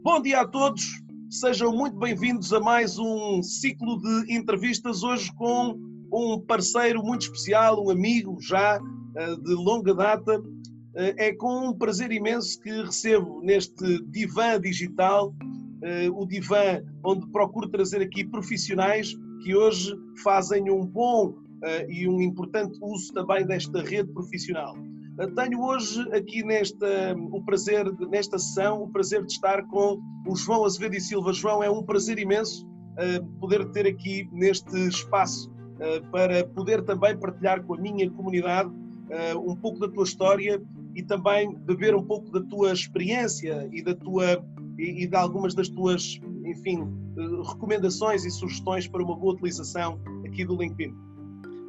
Bom dia a todos, sejam muito bem-vindos a mais um ciclo de entrevistas hoje com um parceiro muito especial, um amigo já eh, de longa data. Eh, é com um prazer imenso que recebo neste divã digital, eh, o divã onde procuro trazer aqui profissionais que hoje fazem um bom e um importante uso também desta rede profissional. Tenho hoje aqui nesta, o prazer, nesta sessão, o prazer de estar com o João Azevedo e Silva. João, é um prazer imenso uh, poder ter aqui neste espaço para poder também partilhar com a minha comunidade um pouco da tua história e também beber um pouco da tua experiência e da tua e de algumas das tuas, enfim, recomendações e sugestões para uma boa utilização aqui do LinkedIn.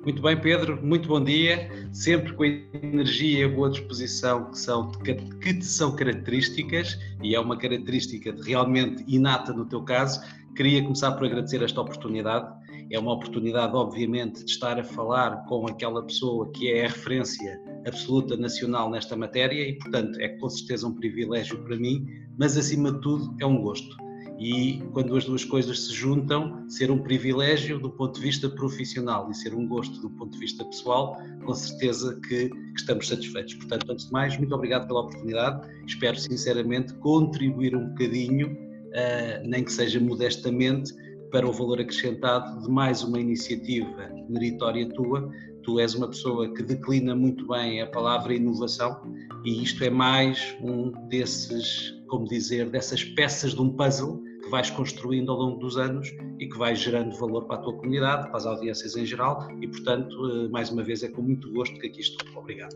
Muito bem, Pedro, muito bom dia. Sempre com a energia e a boa disposição que, são, que te são características, e é uma característica realmente inata no teu caso. Queria começar por agradecer esta oportunidade. É uma oportunidade, obviamente, de estar a falar com aquela pessoa que é a referência absoluta nacional nesta matéria e, portanto, é com certeza um privilégio para mim, mas acima de tudo é um gosto e quando as duas coisas se juntam, ser um privilégio do ponto de vista profissional e ser um gosto do ponto de vista pessoal, com certeza que, que estamos satisfeitos. Portanto, antes de mais, muito obrigado pela oportunidade. Espero sinceramente contribuir um bocadinho, uh, nem que seja modestamente, para o valor acrescentado de mais uma iniciativa meritória tua. Tu és uma pessoa que declina muito bem a palavra inovação e isto é mais um desses, como dizer, dessas peças de um puzzle que vais construindo ao longo dos anos e que vais gerando valor para a tua comunidade, para as audiências em geral e, portanto, eh, mais uma vez é com muito gosto que aqui estou. Obrigado.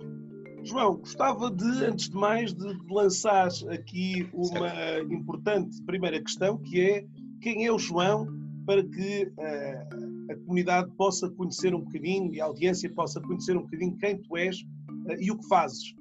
João, gostava de, antes de mais, de lançar aqui uma certo. importante primeira questão, que é quem é o João, para que uh, a comunidade possa conhecer um bocadinho e a audiência possa conhecer um bocadinho quem tu és uh, e o que fazes.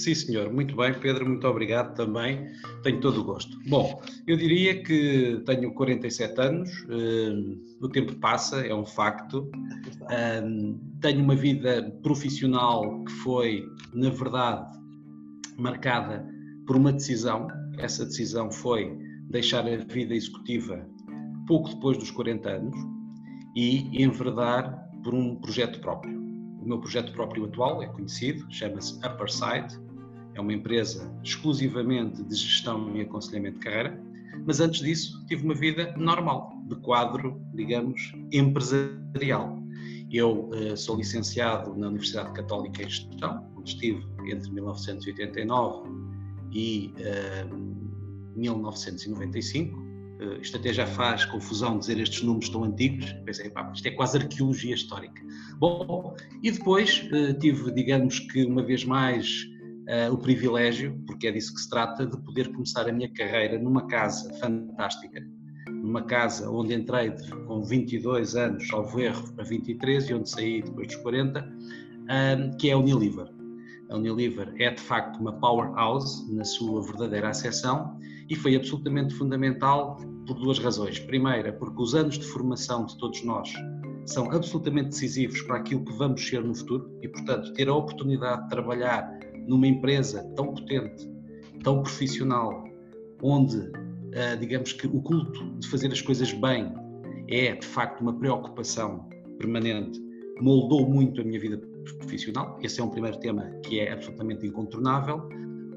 Sim, senhor. Muito bem, Pedro. Muito obrigado também. Tenho todo o gosto. Bom, eu diria que tenho 47 anos, uh, o tempo passa, é um facto. Uh, tenho uma vida profissional que foi, na verdade, marcada por uma decisão. Essa decisão foi deixar a vida executiva pouco depois dos 40 anos e enverdar por um projeto próprio. O meu projeto próprio atual é conhecido, chama-se Upperside, é uma empresa exclusivamente de gestão e aconselhamento de carreira, mas antes disso tive uma vida normal, de quadro, digamos, empresarial. Eu uh, sou licenciado na Universidade Católica em Gestão, onde estive entre 1989 e uh, 1995. Uh, isto até já faz confusão dizer estes números tão antigos. Pensei, pá, isto é quase arqueologia histórica. Bom, e depois uh, tive, digamos que uma vez mais, uh, o privilégio, porque é disso que se trata, de poder começar a minha carreira numa casa fantástica, numa casa onde entrei com 22 anos, ao erro, para 23 e onde saí depois dos 40, um, que é a Unilever. A Unilever é de facto uma powerhouse na sua verdadeira acessão e foi absolutamente fundamental por duas razões. Primeira, porque os anos de formação de todos nós são absolutamente decisivos para aquilo que vamos ser no futuro e, portanto, ter a oportunidade de trabalhar numa empresa tão potente, tão profissional, onde, uh, digamos que o culto de fazer as coisas bem é de facto uma preocupação permanente, moldou muito a minha vida profissional. Esse é um primeiro tema que é absolutamente incontornável.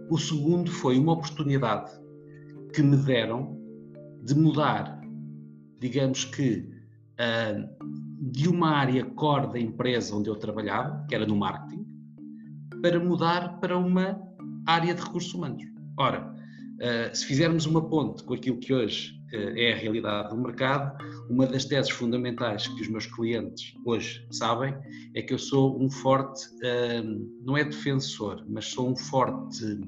O segundo foi uma oportunidade que me deram de mudar, digamos que, uh, de uma área core da empresa onde eu trabalhava, que era no marketing, para mudar para uma área de recursos humanos. Ora, uh, se fizermos uma ponte com aquilo que hoje é a realidade do mercado. Uma das teses fundamentais que os meus clientes hoje sabem é que eu sou um forte, não é defensor, mas sou um forte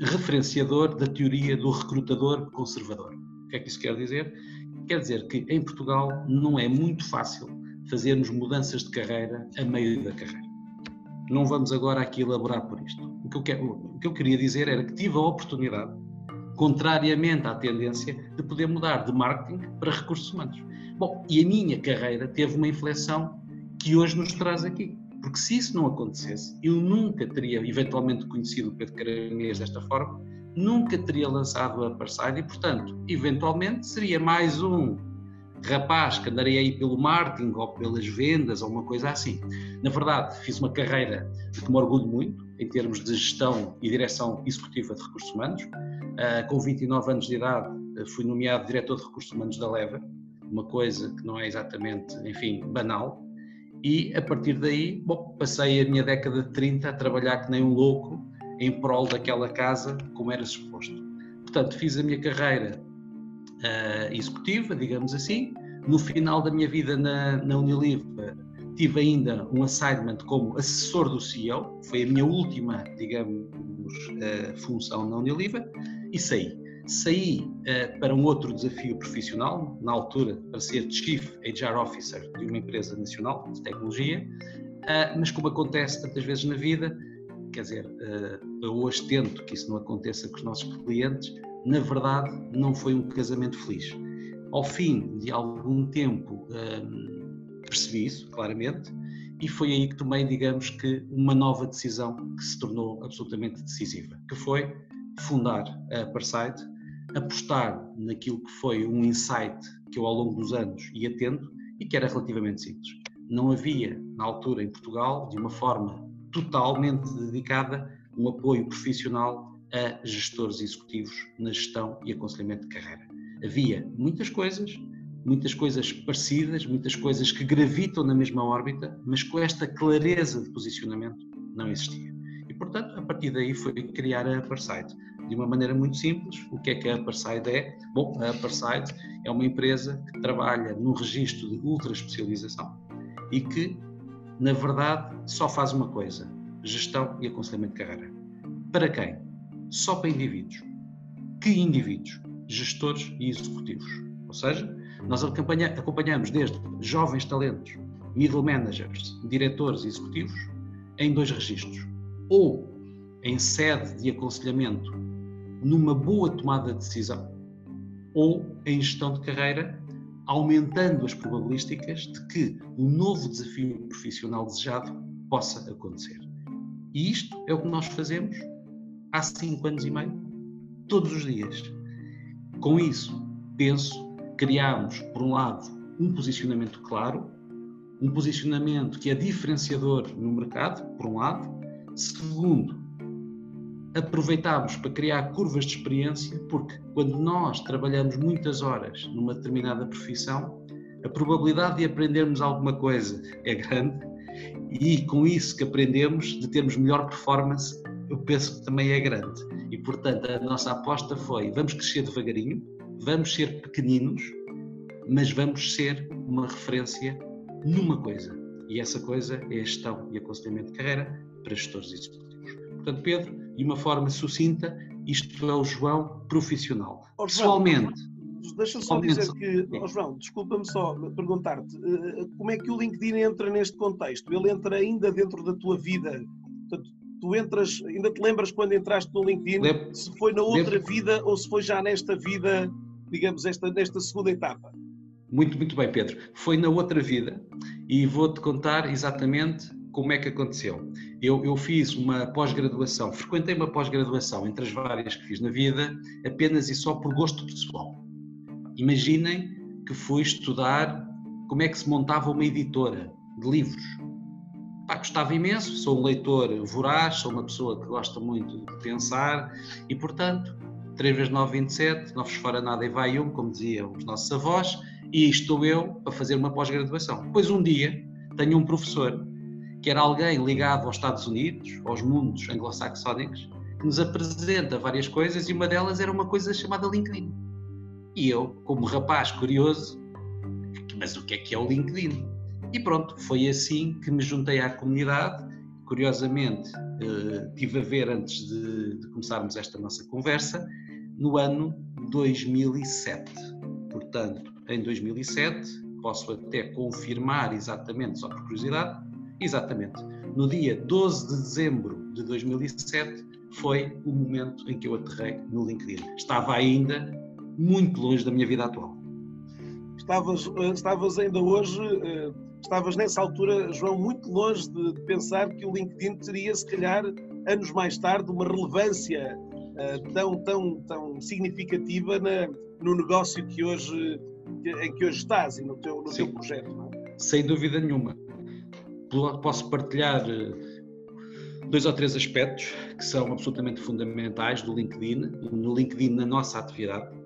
referenciador da teoria do recrutador conservador. O que é que isso quer dizer? Quer dizer que em Portugal não é muito fácil fazermos mudanças de carreira a meio da carreira. Não vamos agora aqui elaborar por isto. O que eu, quero, o que eu queria dizer era que tive a oportunidade contrariamente à tendência de poder mudar de marketing para recursos humanos. Bom, e a minha carreira teve uma inflexão que hoje nos traz aqui. Porque se isso não acontecesse, eu nunca teria eventualmente conhecido o Pedro Caramês desta forma, nunca teria lançado a Parside e, portanto, eventualmente seria mais um rapaz que andaria aí pelo marketing ou pelas vendas ou uma coisa assim. Na verdade, fiz uma carreira de que me orgulho muito, em termos de gestão e direção executiva de recursos humanos. Uh, com 29 anos de idade, uh, fui nomeado diretor de recursos humanos da Leva, uma coisa que não é exatamente, enfim, banal. E a partir daí, bom, passei a minha década de 30 a trabalhar que nem um louco em prol daquela casa, como era suposto. Portanto, fiz a minha carreira uh, executiva, digamos assim. No final da minha vida na, na Unilever, tive ainda um assignment como assessor do CEO, foi a minha última, digamos, uh, função na Unilever, e saí. Saí uh, para um outro desafio profissional, na altura para ser Chief HR Officer de uma empresa nacional de tecnologia, uh, mas como acontece tantas vezes na vida, quer dizer, eu hoje tento que isso não aconteça com os nossos clientes, na verdade não foi um casamento feliz. Ao fim de algum tempo, percebi isso claramente e foi aí que tomei, digamos que, uma nova decisão que se tornou absolutamente decisiva, que foi fundar a Parsite, apostar naquilo que foi um insight que eu ao longo dos anos ia tendo e que era relativamente simples. Não havia, na altura em Portugal, de uma forma totalmente dedicada, um apoio profissional a gestores executivos na gestão e aconselhamento de carreira. Havia muitas coisas, muitas coisas parecidas, muitas coisas que gravitam na mesma órbita, mas com esta clareza de posicionamento não existia. E, portanto, a partir daí foi criar a Aparside. De uma maneira muito simples, o que é que a Aparside é? Bom, a Aparside é uma empresa que trabalha no registro de ultra especialização e que, na verdade, só faz uma coisa: gestão e aconselhamento de carreira. Para quem? Só para indivíduos. Que indivíduos? Gestores e executivos. Ou seja, nós acompanhamos desde jovens talentos, middle managers, diretores executivos, em dois registros. Ou em sede de aconselhamento, numa boa tomada de decisão, ou em gestão de carreira, aumentando as probabilísticas de que o novo desafio profissional desejado possa acontecer. E isto é o que nós fazemos há cinco anos e meio, todos os dias. Com isso, penso criámos, por um lado, um posicionamento claro, um posicionamento que é diferenciador no mercado, por um lado. Segundo, aproveitámos para criar curvas de experiência, porque quando nós trabalhamos muitas horas numa determinada profissão, a probabilidade de aprendermos alguma coisa é grande e com isso que aprendemos, de termos melhor performance, eu penso que também é grande. E portanto, a nossa aposta foi: vamos crescer devagarinho, vamos ser pequeninos, mas vamos ser uma referência numa coisa. E essa coisa é a gestão e aconselhamento de carreira para gestores executivos. Portanto, Pedro, de uma forma sucinta, isto é o João profissional. Oh, Pessoalmente. Deixa só dizer que, oh, João, desculpa-me só perguntar-te, eh, como é que o LinkedIn entra neste contexto? Ele entra ainda dentro da tua vida? Portanto, tu entras, ainda te lembras quando entraste no LinkedIn, Lembro. se foi na outra Lembro. vida ou se foi já nesta vida digamos, esta, nesta segunda etapa? Muito, muito bem, Pedro. Foi na outra vida e vou-te contar exatamente como é que aconteceu. Eu, eu fiz uma pós-graduação, frequentei uma pós-graduação entre as várias que fiz na vida, apenas e só por gosto pessoal. Imaginem que fui estudar como é que se montava uma editora de livros. Pá, gostava imenso, sou um leitor voraz, sou uma pessoa que gosta muito de pensar e, portanto, 3 vezes 9, 27, não vos fora nada e vai um, como diziam os nossos avós, e estou eu para fazer uma pós-graduação. Pois um dia tenho um professor que era alguém ligado aos Estados Unidos, aos mundos anglo-saxónicos, que nos apresenta várias coisas e uma delas era uma coisa chamada LinkedIn. E eu, como rapaz curioso, mas o que é que é o LinkedIn? E pronto, foi assim que me juntei à comunidade. Curiosamente, eh, tive a ver antes de, de começarmos esta nossa conversa, no ano 2007. Portanto, em 2007, posso até confirmar exatamente, só por curiosidade, exatamente, no dia 12 de dezembro de 2007 foi o momento em que eu aterrei no LinkedIn. Estava ainda muito longe da minha vida atual. Estavas, eh, estavas ainda hoje, eh, estavas nessa altura, João, muito longe de pensar que o LinkedIn teria, se calhar, anos mais tarde, uma relevância eh, tão, tão, tão significativa na, no negócio que hoje, em que hoje estás e no teu, no teu projeto. Não é? Sem dúvida nenhuma. Posso partilhar dois ou três aspectos que são absolutamente fundamentais do LinkedIn, no LinkedIn na nossa atividade.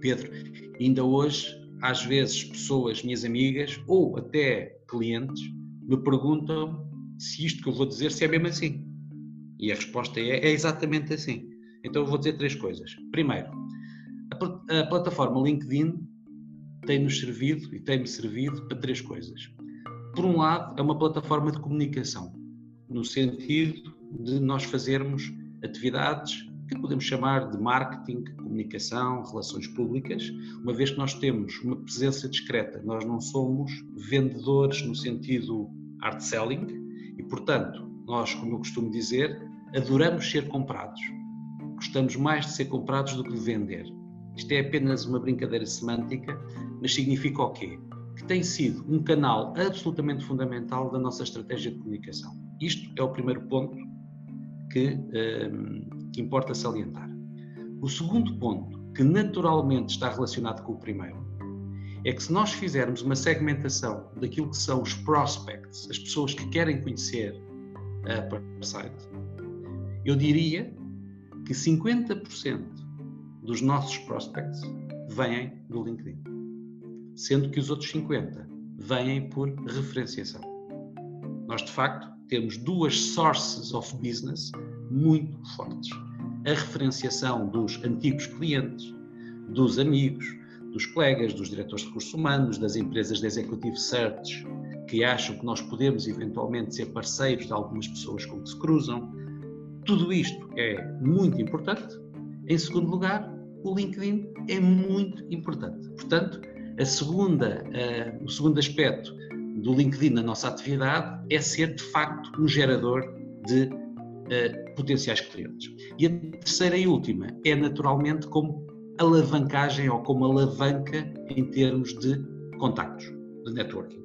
Pedro, ainda hoje, às vezes, pessoas, minhas amigas ou até clientes, me perguntam se isto que eu vou dizer se é mesmo assim. E a resposta é, é exatamente assim. Então eu vou dizer três coisas. Primeiro, a, a plataforma LinkedIn tem-nos servido e tem-me servido para três coisas. Por um lado, é uma plataforma de comunicação no sentido de nós fazermos atividades que podemos chamar de marketing, comunicação, relações públicas, uma vez que nós temos uma presença discreta, nós não somos vendedores no sentido art selling e, portanto, nós, como eu costumo dizer, adoramos ser comprados. Gostamos mais de ser comprados do que de vender. Isto é apenas uma brincadeira semântica, mas significa o quê? Que tem sido um canal absolutamente fundamental da nossa estratégia de comunicação. Isto é o primeiro ponto que, ehm, que importa salientar. O segundo ponto, que naturalmente está relacionado com o primeiro, é que se nós fizermos uma segmentação daquilo que são os prospects, as pessoas que querem conhecer a Parsite, eu diria que 50% dos nossos prospects vêm do LinkedIn, sendo que os outros 50% vêm por referenciação. Nós, de facto, temos duas sources of business muito fortes. A referenciação dos antigos clientes, dos amigos, dos colegas, dos diretores de recursos humanos, das empresas de executive search, que acham que nós podemos eventualmente ser parceiros de algumas pessoas com que se cruzam. Tudo isto é muito importante. Em segundo lugar, o LinkedIn é muito importante. Portanto, a segunda, uh, o segundo aspecto do LinkedIn na nossa atividade é ser de facto um gerador de uh, potenciais clientes. E a terceira e última é naturalmente como alavancagem ou como alavanca em termos de contactos, de networking.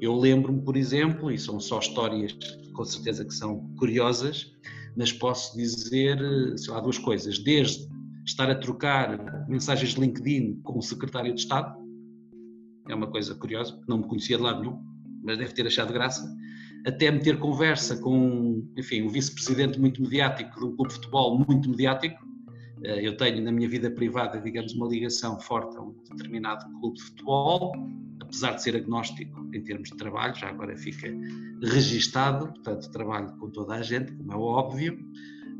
Eu lembro-me, por exemplo, e são só histórias com certeza que são curiosas, mas posso dizer sei lá, duas coisas. Desde estar a trocar mensagens de LinkedIn com o secretário de Estado, é uma coisa curiosa, não me conhecia de lado nenhum, mas deve ter achado graça, até meter conversa com, enfim, um vice-presidente muito mediático de um clube de futebol muito mediático. Eh, eu tenho na minha vida privada, digamos, uma ligação forte a um determinado clube de futebol, apesar de ser agnóstico em termos de trabalho, já agora fica registado, portanto, trabalho com toda a gente, como é óbvio.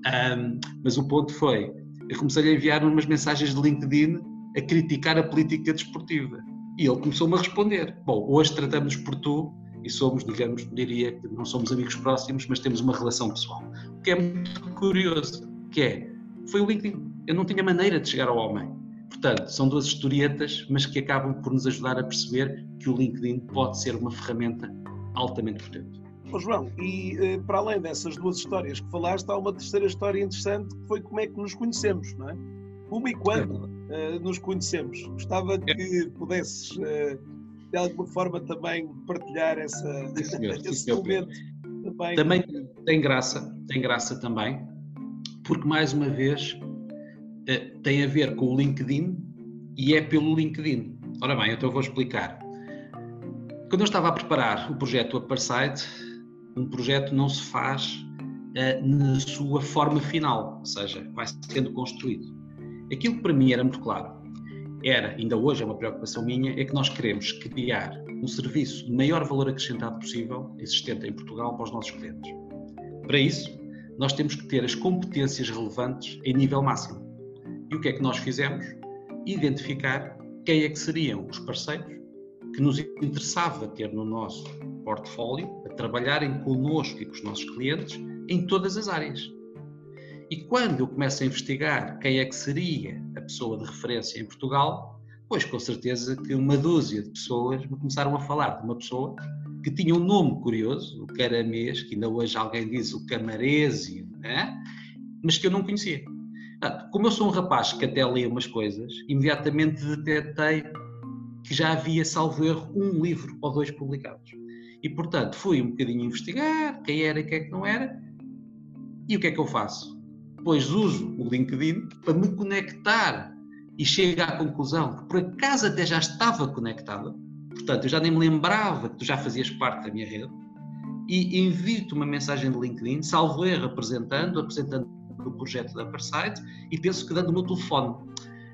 Um, mas o ponto foi, eu comecei a enviar umas mensagens de LinkedIn a criticar a política desportiva. E ele começou-me a responder: Bom, hoje tratamos por tu e somos, digamos, diria que não somos amigos próximos, mas temos uma relação pessoal. O que é muito curioso, que é, foi o LinkedIn. Eu não tinha maneira de chegar ao homem. Portanto, são duas historietas, mas que acabam por nos ajudar a perceber que o LinkedIn pode ser uma ferramenta altamente potente. Oh, João, e eh, para além dessas duas histórias que falaste, há uma terceira história interessante que foi como é que nos conhecemos, não é? Como e quando uh, nos conhecemos. Gostava é. que pudesses, uh, de alguma forma, também partilhar essa, sim, senhor, esse sim, momento. Também. também tem graça, tem graça também, porque mais uma vez uh, tem a ver com o LinkedIn e é pelo LinkedIn. Ora bem, então eu vou explicar. Quando eu estava a preparar o projeto Aparside, um projeto não se faz na sua forma final, ou seja, vai sendo construído. Aquilo que para mim era muito claro, era, ainda hoje é uma preocupação minha, é que nós queremos criar um serviço de maior valor acrescentado possível, existente em Portugal, para os nossos clientes. Para isso, nós temos que ter as competências relevantes em nível máximo. E o que é que nós fizemos? identificar quem é que seriam os parceiros que nos interessava ter no nosso portfólio, a trabalharem connosco e com os nossos clientes em todas as áreas. E quando eu começo a investigar quem é que seria a pessoa de referência em Portugal, pois com certeza que uma dúzia de pessoas me começaram a falar de uma pessoa que tinha um nome curioso, o Caramês, que ainda hoje alguém diz o Camarésio, né? mas que eu não conhecia. Como eu sou um rapaz que até lê umas coisas, imediatamente detectei que já havia, salvo erro, um livro ou dois publicados. E, portanto, fui um bocadinho investigar quem era e quem é que não era. E o que é que eu faço? Depois uso o LinkedIn para me conectar e chego à conclusão que por acaso até já estava conectada, portanto eu já nem me lembrava que tu já fazias parte da minha rede, e envio-te uma mensagem de LinkedIn, salvo erro, apresentando, apresentando o projeto da Upperside e penso que dando o meu telefone.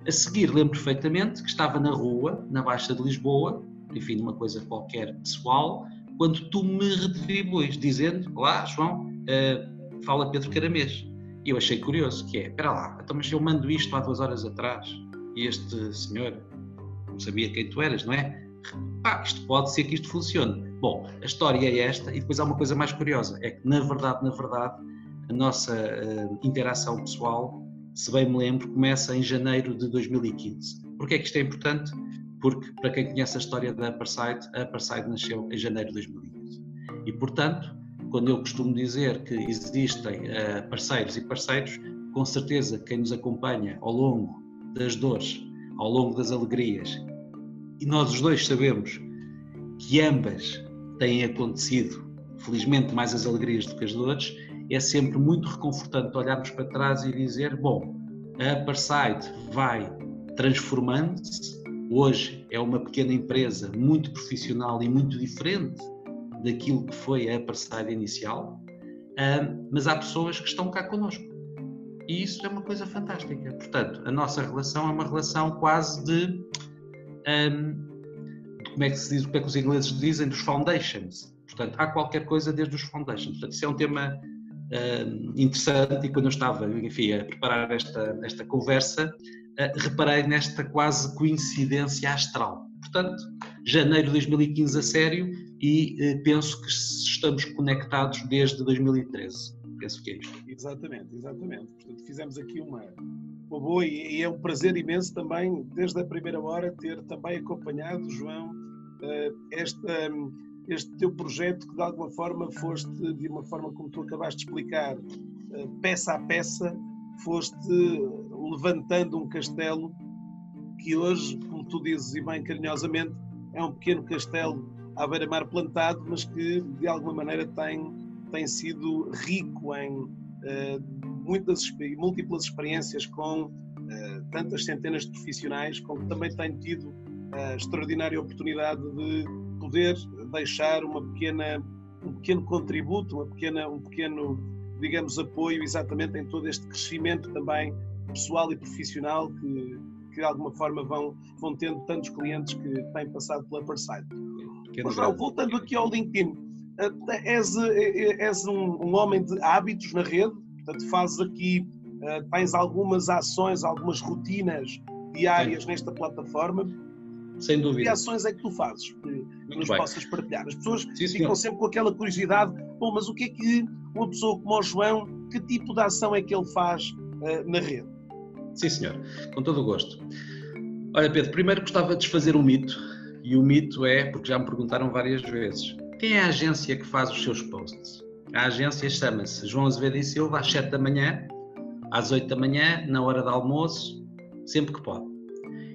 A seguir, lembro perfeitamente que estava na rua, na Baixa de Lisboa, enfim, uma coisa qualquer pessoal, quando tu me retribuis, dizendo: Olá, João, uh, fala Pedro Caramês. E eu achei curioso, que é, espera lá, então, mas eu mando isto há duas horas atrás e este senhor não sabia quem tu eras, não é? Ah, isto pode ser que isto funcione. Bom, a história é esta e depois há uma coisa mais curiosa, é que na verdade, na verdade, a nossa uh, interação pessoal, se bem me lembro, começa em janeiro de 2015. Porquê é que isto é importante? Porque, para quem conhece a história da Apartheid, a Apartheid nasceu em janeiro de 2015. E, portanto, quando eu costumo dizer que existem uh, parceiros e parceiros, com certeza quem nos acompanha ao longo das dores, ao longo das alegrias, e nós os dois sabemos que ambas têm acontecido, felizmente mais as alegrias do que as dores, é sempre muito reconfortante olharmos para trás e dizer, bom, a Parside vai transformando-se, hoje é uma pequena empresa muito profissional e muito diferente daquilo que foi a parceria inicial, mas há pessoas que estão cá connosco. E isso é uma coisa fantástica. Portanto, a nossa relação é uma relação quase de. Um, como é que se diz, o que é que os ingleses dizem? Dos foundations. Portanto, há qualquer coisa desde os foundations. Portanto, isso é um tema um, interessante e quando eu estava, enfim, a preparar esta, esta conversa, uh, reparei nesta quase coincidência astral. Portanto, janeiro de 2015 a sério e eh, penso que estamos conectados desde 2013. Penso que é isto. Exatamente, exatamente. Portanto, fizemos aqui uma, uma boa e, é um prazer imenso também, desde a primeira hora, ter também acompanhado, João, uh, esta, este teu projeto que de alguma forma foste, de uma forma como tu acabaste de explicar, uh, peça a peça, foste levantando um castelo que hoje, como tu dizes e bem carinhosamente, é um pequeno castelo à beira-mar plantado, mas que de alguma maneira tem, tem sido rico em uh, muitas múltiplas experiências com uh, tantas centenas de profissionais, com que também tenho tido a extraordinária oportunidade de poder deixar uma pequena, um pequeno contributo, uma pequena, um pequeno, digamos, apoio exatamente em todo este crescimento também pessoal e profissional que, que de alguma forma vão, vão tendo tantos clientes que têm passado pela Parside. Mas, não, voltando aqui ao LinkedIn, eh, és, eh, eh, és um, um, homem de hábitos na rede, portanto fazes aqui, tens algumas ações, algumas rotinas diárias Sim. nesta plataforma. Sem dúvida. Que ações é que tu fazes que Muito nos bem. possas partilhar? As pessoas Sim, ficam sempre com aquela curiosidade, bom, mas o que é que uma pessoa como o João, que tipo de ação é que ele faz uh, na rede? Sim, senhor, com todo o gosto. Olha, Pedro, primeiro gostava de desfazer um mito, e o mito é, porque já me perguntaram várias vezes, quem é a agência que faz os seus posts? A agência chama-se João Azevedo e Silva, às 7 da manhã, às 8 da manhã, na hora do almoço, sempre que pode.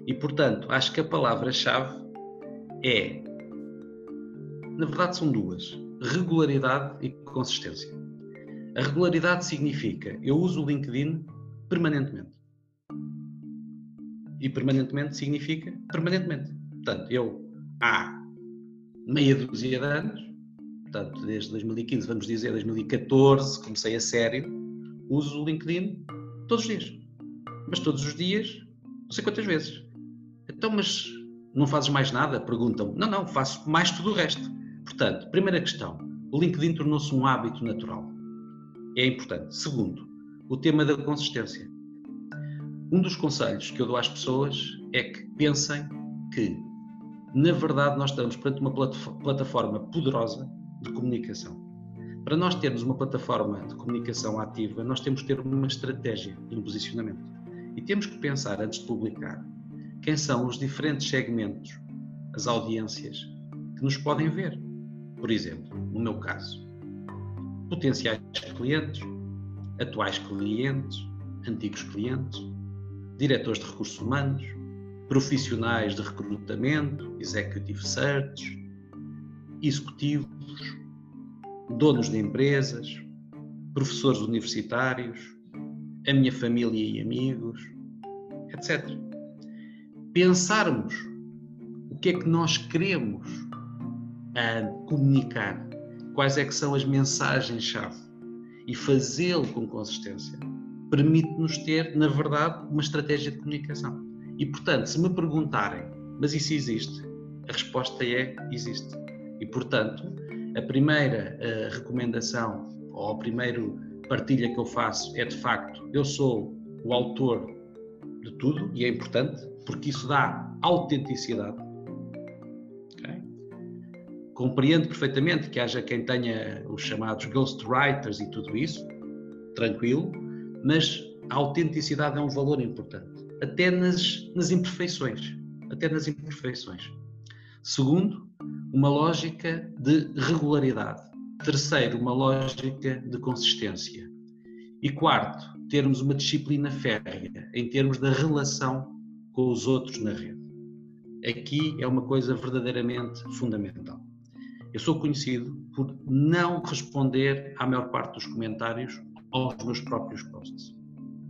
E, portanto, acho que a palavra-chave é, na verdade, são duas: regularidade e consistência. A regularidade significa eu uso o LinkedIn permanentemente. E permanentemente significa permanentemente. Portanto, eu há meia dúzia de anos, portanto, desde 2015, vamos dizer 2014, comecei a sério, uso o LinkedIn todos os dias. Mas todos os dias, não sei quantas vezes. Então, mas não fazes mais nada? Perguntam. Não, não, faço mais tudo o resto. Portanto, primeira questão, o LinkedIn tornou-se um hábito natural. É importante. Segundo, o tema da consistência. Um dos conselhos que eu dou às pessoas é que pensem que, na verdade, nós estamos perante uma plataforma poderosa de comunicação. Para nós termos uma plataforma de comunicação ativa, nós temos que ter uma estratégia e um posicionamento. E temos que pensar, antes de publicar, quem são os diferentes segmentos, as audiências que nos podem ver. Por exemplo, no meu caso, potenciais clientes, atuais clientes, antigos clientes, diretores de recursos humanos, profissionais de recrutamento, executive search, executivos, donos de empresas, professores universitários, a minha família e amigos, etc. Pensarmos o que é que nós queremos a comunicar, quais é que são as mensagens-chave e fazê-lo com consistência permite-nos ter, na verdade, uma estratégia de comunicação. E, portanto, se me perguntarem, mas isso existe? A resposta é: existe. E, portanto, a primeira uh, recomendação ou a primeira partilha que eu faço é de facto: eu sou o autor de tudo e é importante porque isso dá autenticidade. Compreendo perfeitamente que haja quem tenha os chamados ghostwriters e tudo isso, tranquilo, mas a autenticidade é um valor importante, até nas, nas imperfeições. Até nas imperfeições. Segundo, uma lógica de regularidade. Terceiro, uma lógica de consistência. E quarto, termos uma disciplina férrea em termos da relação com os outros na rede. Aqui é uma coisa verdadeiramente fundamental. Eu sou conhecido por não responder à maior parte dos comentários aos meus próprios posts.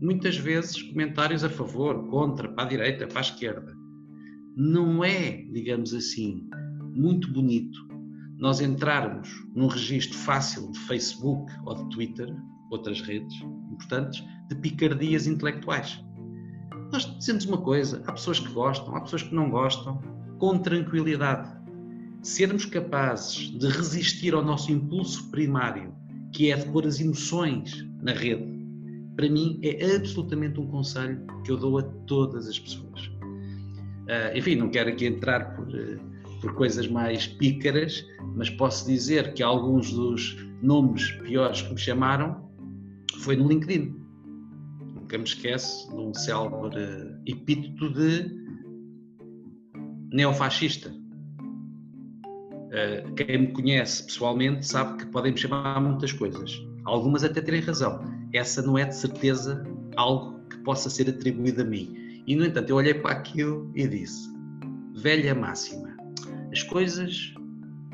Muitas vezes comentários a favor, contra, para a direita, para a esquerda. Não é, digamos assim, muito bonito nós entrarmos num registro fácil de Facebook ou de Twitter, outras redes importantes, de picardias intelectuais. Nós dizemos uma coisa, há pessoas que gostam, há pessoas que não gostam, com tranquilidade. Sermos capazes de resistir ao nosso impulso primário, que é de pôr as emoções na rede, para mim é absolutamente um conselho que eu dou a todas as pessoas. Uh, enfim, não quero aqui entrar por, uh, por coisas mais pícaras, mas posso dizer que alguns dos nomes piores que me chamaram foi no LinkedIn. Nunca me esqueço de um célebre epíteto de neofascista. Uh, quem me conhece pessoalmente sabe que podem me chamar muitas coisas. Algumas até terem razão. Essa não é de certeza algo que possa ser atribuído a mim. E, no entanto, eu olhei para aquilo e disse: velha máxima. As coisas,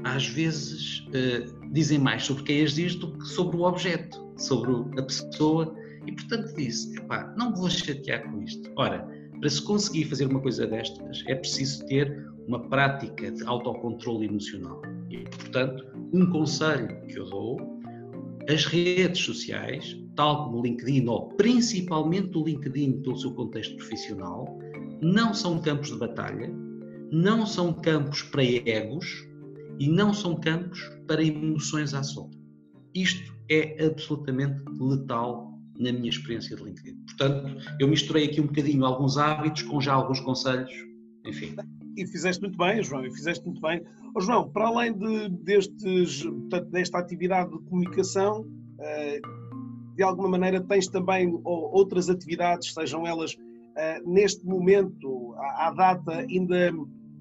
às vezes, uh, dizem mais sobre quem as diz do que sobre o objeto, sobre a pessoa. E, portanto, disse: epá, não me vou chatear com isto. Ora, para se conseguir fazer uma coisa destas, é preciso ter uma prática de autocontrole emocional. E, portanto, um conselho que eu dou, as redes sociais, tal como o LinkedIn, ou principalmente o LinkedIn pelo seu contexto profissional, não são campos de batalha, não são campos para egos e não são campos para emoções à solta. Isto é absolutamente letal na minha experiência de LinkedIn. Portanto, eu misturei aqui um bocadinho alguns hábitos com já alguns conselhos, enfim. E fizeste muito bem, João, e fizeste muito bem. Oh, João, para além de, destes, portanto, desta atividade de comunicação, eh, de alguma maneira tens também outras atividades, sejam elas eh, neste momento, à data, ainda,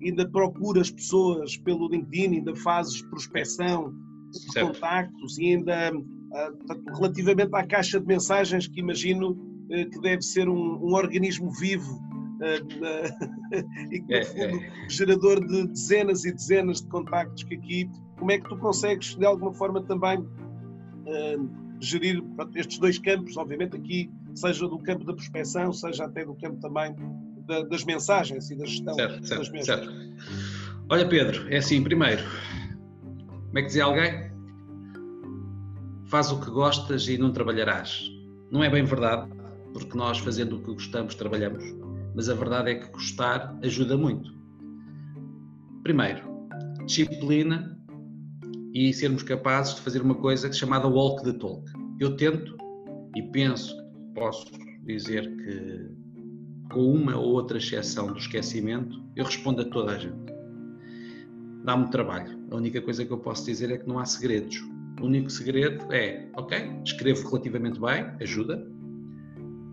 ainda procuras pessoas pelo LinkedIn, ainda fazes prospecção de certo. contactos e ainda ah, relativamente à caixa de mensagens, que imagino eh, que deve ser um, um organismo vivo e que, no é, fundo, é. gerador de dezenas e dezenas de contactos que aqui, como é que tu consegues, de alguma forma, também uh, gerir estes dois campos, obviamente aqui, seja do campo da prospecção, seja até do campo também da, das mensagens e da gestão certo, certo, das mensagens. Certo. Olha, Pedro, é assim, primeiro, como é que dizia alguém? faz o que gostas e não trabalharás. Não é bem verdade, porque nós fazendo o que gostamos trabalhamos, mas a verdade é que gostar ajuda muito. Primeiro, disciplina e sermos capazes de fazer uma coisa chamada walk the talk. Eu tento e penso, posso dizer que com uma ou outra exceção do esquecimento, eu respondo a toda a gente. Dá-me trabalho. A única coisa que eu posso dizer é que não há segredos. O único segredo é, ok, escrevo relativamente bem, ajuda.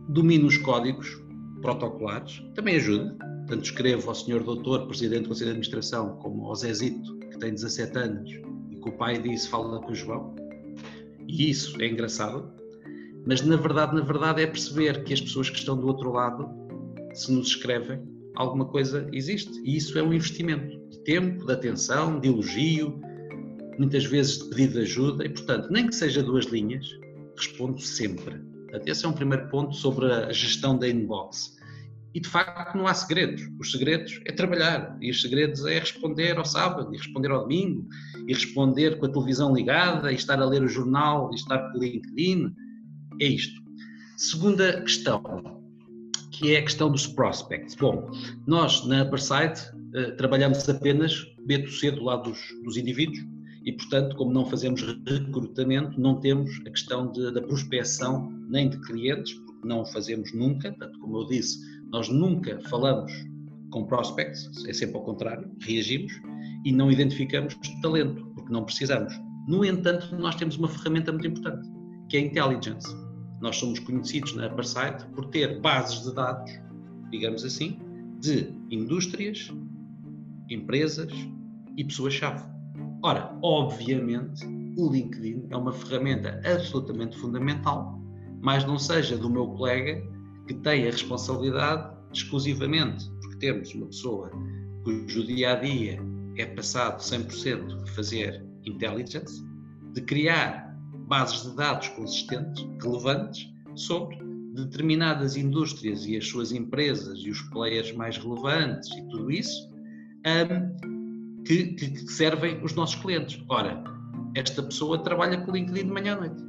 Domino os códigos protocolares, também ajuda. Tanto escrevo ao senhor doutor, presidente do Conselho de Administração, como ao Zezito, que tem 17 anos, e que o pai disse, fala com o João. E isso é engraçado. Mas na verdade, na verdade, é perceber que as pessoas que estão do outro lado, se nos escrevem, alguma coisa existe. E isso é um investimento de tempo, de atenção, de elogio, muitas vezes de pedido de ajuda, e portanto, nem que seja duas linhas, respondo sempre. Esse é um primeiro ponto sobre a gestão da inbox. E de facto não há segredos. Os segredos é trabalhar. E os segredos é responder ao sábado, e responder ao domingo, e responder com a televisão ligada, e estar a ler o jornal, e estar com o LinkedIn. É isto. Segunda questão, que é a questão dos prospects. Bom, nós na Upperside uh, trabalhamos apenas B2C do lado dos, dos indivíduos, e, portanto, como não fazemos recrutamento, não temos a questão de, da prospecção nem de clientes, porque não o fazemos nunca, portanto, como eu disse, nós nunca falamos com prospects, é sempre ao contrário, reagimos e não identificamos talento, porque não precisamos. No entanto, nós temos uma ferramenta muito importante, que é a intelligence. Nós somos conhecidos na Upperside por ter bases de dados, digamos assim, de indústrias, empresas e pessoas-chave. Ora, obviamente, o LinkedIn é uma ferramenta absolutamente fundamental, mas não seja do meu colega que tem a responsabilidade exclusivamente, porque temos uma pessoa cujo dia a dia é passado 100% a fazer intelligence, de criar bases de dados consistentes, relevantes, sobre determinadas indústrias e as suas empresas e os players mais relevantes e tudo isso, um, que, que, servem os nossos clientes. Ora, esta pessoa trabalha com o LinkedIn de manhã à noite.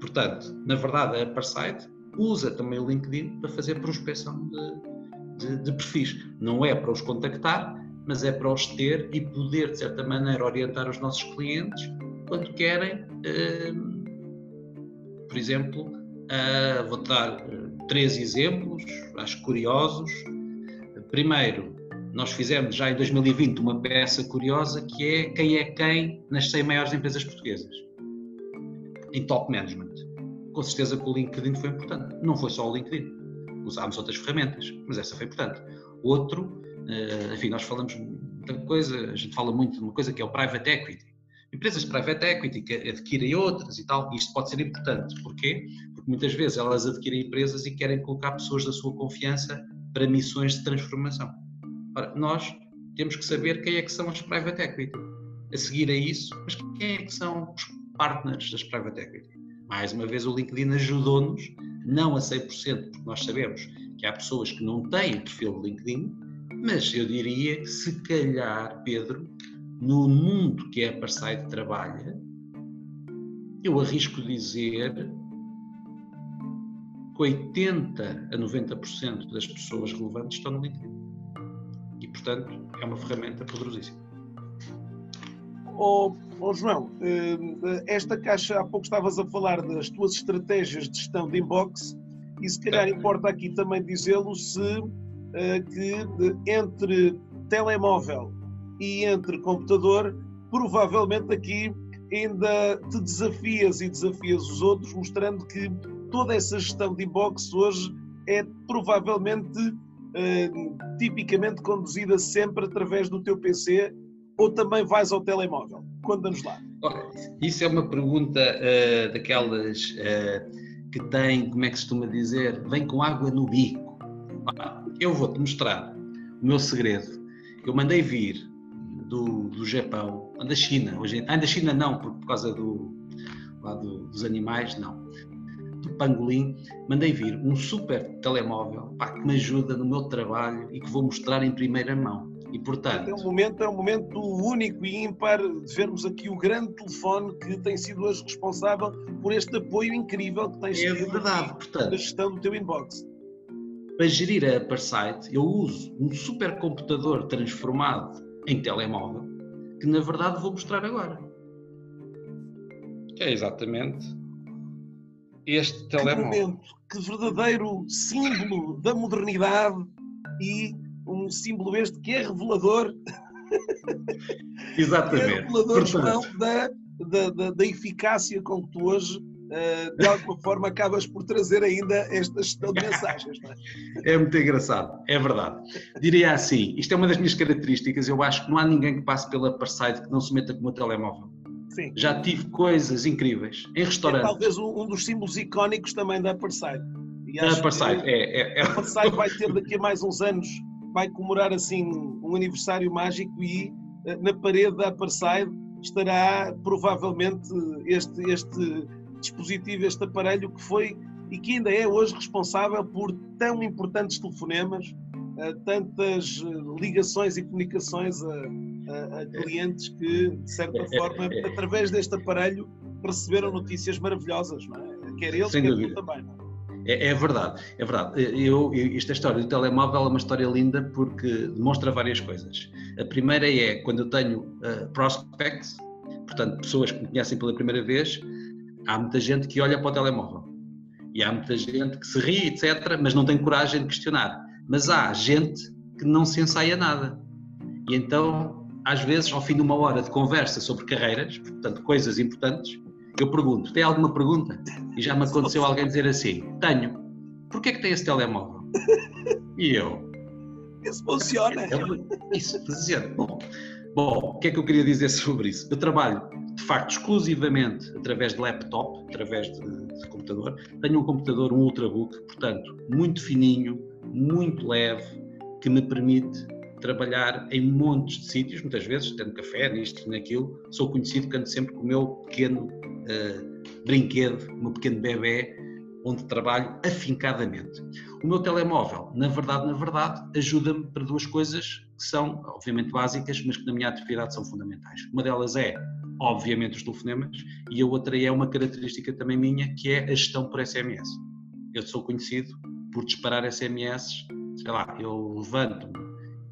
Portanto, na verdade, a Parsite usa também o LinkedIn para fazer prospecção de, de, de, perfis. Não é para os contactar, mas é para os ter e poder, de certa maneira, orientar os nossos clientes quando querem, uh, por exemplo, uh, vou dar uh, três exemplos, acho curiosos. Primeiro, nós fizemos já em 2020 uma peça curiosa que é quem é quem nas 100 maiores empresas portuguesas em top management. Com certeza que o LinkedIn foi importante. Não foi só o LinkedIn. Usámos outras ferramentas, mas essa foi importante. Outro, eh, enfim, nós falamos muita coisa, a gente fala muito de uma coisa que é o private equity. Empresas de private equity que adquirem outras e tal, isto pode ser importante. Porquê? Porque muitas vezes elas adquirem empresas e querem colocar pessoas da sua confiança para missões de transformação. Ora, nós temos que saber quem é que são as private equity. A seguir a isso, mas quem é que são os partners das private equity? Mais uma vez, o LinkedIn ajudou-nos, não a 100%, porque nós sabemos que há pessoas que não têm perfil de LinkedIn, mas eu diria que se calhar, Pedro, no mundo que a Parside trabalha, eu arrisco dizer que 80 a 90% das pessoas relevantes estão no LinkedIn portanto, é uma ferramenta poderosíssima. Oh, oh, João, eh, esta caixa, há pouco estavas a falar das tuas estratégias de gestão de inbox e se calhar importa aqui também dizê-lo se eh, que entre telemóvel e entre computador, provavelmente aqui ainda te desafias e desafias os outros, mostrando que toda essa gestão de inbox hoje é provavelmente uh, tipicamente conduzida sempre através do teu PC ou também vais ao telemóvel? Conta-nos lá. Isso é uma pergunta uh, daquelas uh, que tem, como é que se costuma dizer, vem com água no bico. Eu vou-te mostrar o meu segredo. Eu mandei vir do, do Japão, da China, hoje, ah, da China não, por, por causa do, lá do, dos animais, não Pangolim, mandei vir um super telemóvel pá, que me ajuda no meu trabalho e que vou mostrar em primeira mão. E portanto. É um momento, é um momento único e ímpar de vermos aqui o grande telefone que tem sido hoje responsável por este apoio incrível que tens é verdade, portanto, na gestão do teu inbox. Para gerir a Parsite, eu uso um supercomputador transformado em telemóvel, que na verdade vou mostrar agora. É exatamente este telemóvel. Que momento, que verdadeiro símbolo da modernidade e um símbolo este que é revelador. Exatamente. é revelador, João, da, da, da, da eficácia com que tu hoje Uh, de alguma forma acabas por trazer ainda esta gestão de mensagens. É? é? muito engraçado, é verdade. Diria assim, isto é uma das minhas características, eu acho que não há ninguém que passe pela Parside que não se meta com o meu telemóvel. Sim. Já tive coisas incríveis em restaurantes. É talvez um, dos símbolos icónicos também da Parside. A Parside, é, é, é. A Parside vai ter daqui a mais uns anos, vai comemorar assim um aniversário mágico e eh, na parede da Parside estará provavelmente este, este dispositivo, este aparelho que foi e que ainda é hoje responsável por tão importantes telefonemas, tantas eh, ligações e comunicações a, a, a clientes que, de certa forma, através deste aparelho, receberam notícias maravilhosas, não é? Quer eles, Sem quer dúvida. tu também, não é? É, é, verdade, é verdade. Eu, eu, esta história do telemóvel é uma história linda porque demonstra várias coisas. A primeira é quando eu tenho uh, prospects, portanto, pessoas que me conhecem pela primeira vez, há muita gente que olha para o telemóvel e há muita gente que se ri, etc., mas não tem coragem de questionar. Mas há gente que não se ensaia nada. E então, às vezes, ao fim de uma hora de conversa sobre carreiras, portanto, coisas importantes, eu pergunto: tem alguma pergunta? E já me aconteceu alguém dizer assim: tenho. Porquê é que tem esse telemóvel? E eu. Isso funciona. Isso, dizer. Bom, bom, o que é que eu queria dizer sobre isso? Eu trabalho de facto exclusivamente através de laptop, através de, de, computador. Tenho um computador, um Ultrabook, portanto, muito fininho, muito leve, que me permite trabalhar em montes de sítios, muitas vezes, tendo café, nisto, naquilo. Sou conhecido que ando sempre com o meu pequeno uh, brinquedo, o meu pequeno bebê, onde trabalho afincadamente. O meu telemóvel, na verdade, na verdade, ajuda-me para duas coisas que são, obviamente, básicas, mas que na minha atividade são fundamentais. Uma delas é obviamente, os telefonemas, e a outra é uma característica também minha, que é a gestão por SMS. Eu sou conhecido por disparar SMS, sei lá, eu levanto,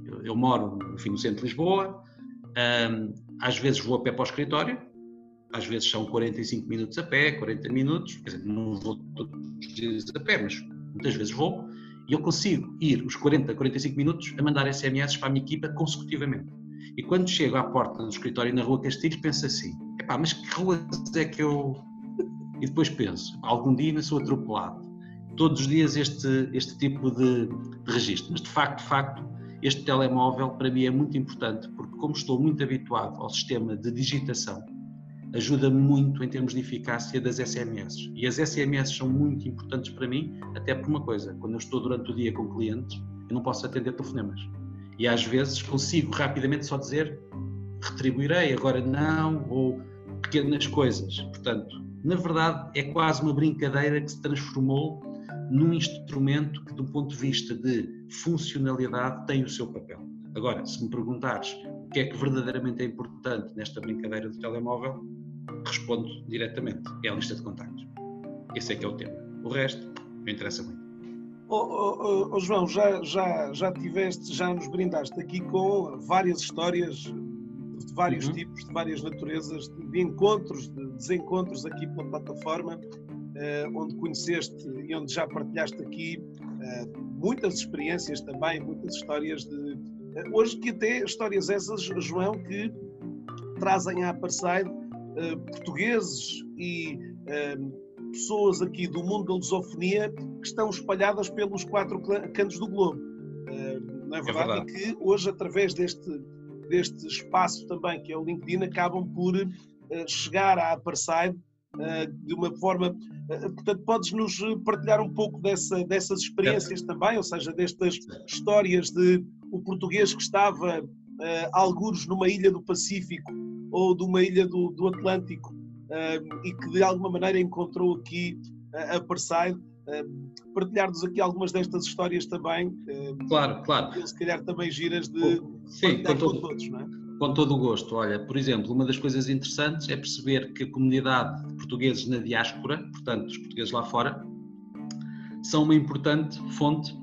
eu, eu moro enfim, no centro de Lisboa, um, às vezes vou a pé para o escritório, às vezes são 45 minutos a pé, 40 minutos, quer dizer, não vou todos os dias a pé, mas muitas vezes vou, e eu consigo ir os 40, 45 minutos a mandar SMS para a minha equipa consecutivamente. E quando chego à porta do escritório na Rua Castilhos, penso assim: epá, mas que ruas é que eu. E depois penso: algum dia ainda sou atropelado. Todos os dias este, este tipo de, de registro. Mas de facto, de facto, este telemóvel para mim é muito importante, porque como estou muito habituado ao sistema de digitação, ajuda-me muito em termos de eficácia das SMS. E as SMS são muito importantes para mim, até por uma coisa: quando eu estou durante o dia com clientes, eu não posso atender telefonemas e às vezes consigo rapidamente só dizer retribuirei, agora não, ou pequenas coisas. Portanto, na verdade, é quase uma brincadeira que se transformou num instrumento que, do ponto de vista de funcionalidade, tem o seu papel. Agora, se me perguntares o que é que verdadeiramente é importante nesta brincadeira do telemóvel, respondo diretamente: é a lista de contactos. Esse é que é o tema. O resto não interessa muito. Oh, oh, oh, João, já, já, já tiveste, já nos brindaste aqui com várias histórias de vários uhum. tipos, de várias naturezas, de encontros, de desencontros aqui pela plataforma, onde conheceste e onde já partilhaste aqui eh, muitas experiências também, muitas histórias de. Eh, hoje que até histórias essas, João, que trazem à Aparside portugueses e pessoas aqui do mundo da lusofonia que estão espalhadas pelos quatro cantos do globo. Eh, não é verdade? É verdade. E que hoje, através deste, deste espaço também, que é o LinkedIn, acabam por eh, chegar à Aparside eh, de uma forma. Portanto, podes-nos partilhar um pouco dessa, dessas experiências é. também, ou seja, destas histórias de o português que estava alguns numa ilha do Pacífico ou de uma ilha do, do Atlântico e que de alguma maneira encontrou aqui a Parside. Partilhar-nos aqui algumas destas histórias também. Claro, claro. Se calhar também giras de Sim, com, todo, todos, não é? Com todo o gosto. Olha, por exemplo, uma das coisas interessantes é perceber que a comunidade de portugueses na diáspora, portanto, os portugueses lá fora, são uma importante fonte